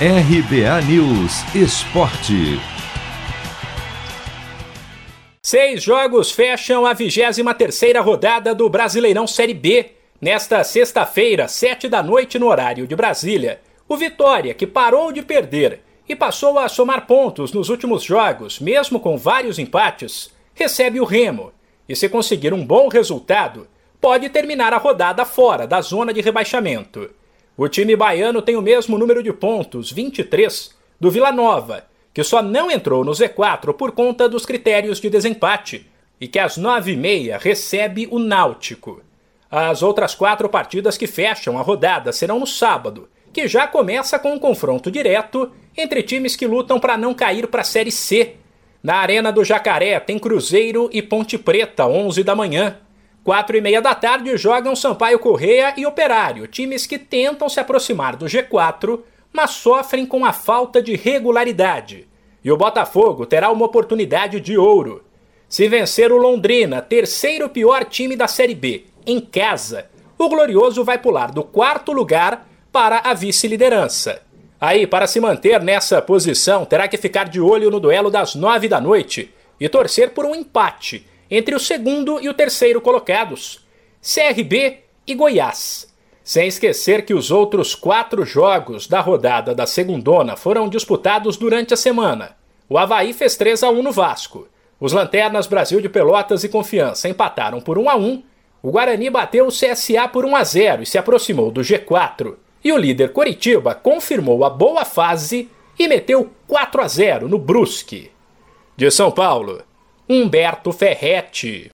RBA News Esporte. Seis jogos fecham a 23 rodada do Brasileirão Série B. Nesta sexta-feira, sete da noite no horário de Brasília, o Vitória, que parou de perder e passou a somar pontos nos últimos jogos, mesmo com vários empates, recebe o Remo. E se conseguir um bom resultado, pode terminar a rodada fora da zona de rebaixamento. O time baiano tem o mesmo número de pontos, 23, do Vila Nova, que só não entrou no Z4 por conta dos critérios de desempate e que às 9h30 recebe o Náutico. As outras quatro partidas que fecham a rodada serão no sábado, que já começa com um confronto direto entre times que lutam para não cair para a Série C. Na Arena do Jacaré tem Cruzeiro e Ponte Preta, 11 da manhã. Quatro e meia da tarde jogam Sampaio Correia e Operário, times que tentam se aproximar do G4, mas sofrem com a falta de regularidade. E o Botafogo terá uma oportunidade de ouro. Se vencer o Londrina, terceiro pior time da Série B, em casa, o Glorioso vai pular do quarto lugar para a vice-liderança. Aí, para se manter nessa posição, terá que ficar de olho no duelo das nove da noite e torcer por um empate entre o segundo e o terceiro colocados, CRB e Goiás. Sem esquecer que os outros quatro jogos da rodada da segundona foram disputados durante a semana. O Havaí fez 3 a 1 no Vasco. Os Lanternas Brasil de Pelotas e Confiança empataram por 1 a 1. O Guarani bateu o CSA por 1 a 0 e se aproximou do G4. E o líder Coritiba confirmou a boa fase e meteu 4 a 0 no Brusque. De São Paulo, Humberto Ferretti.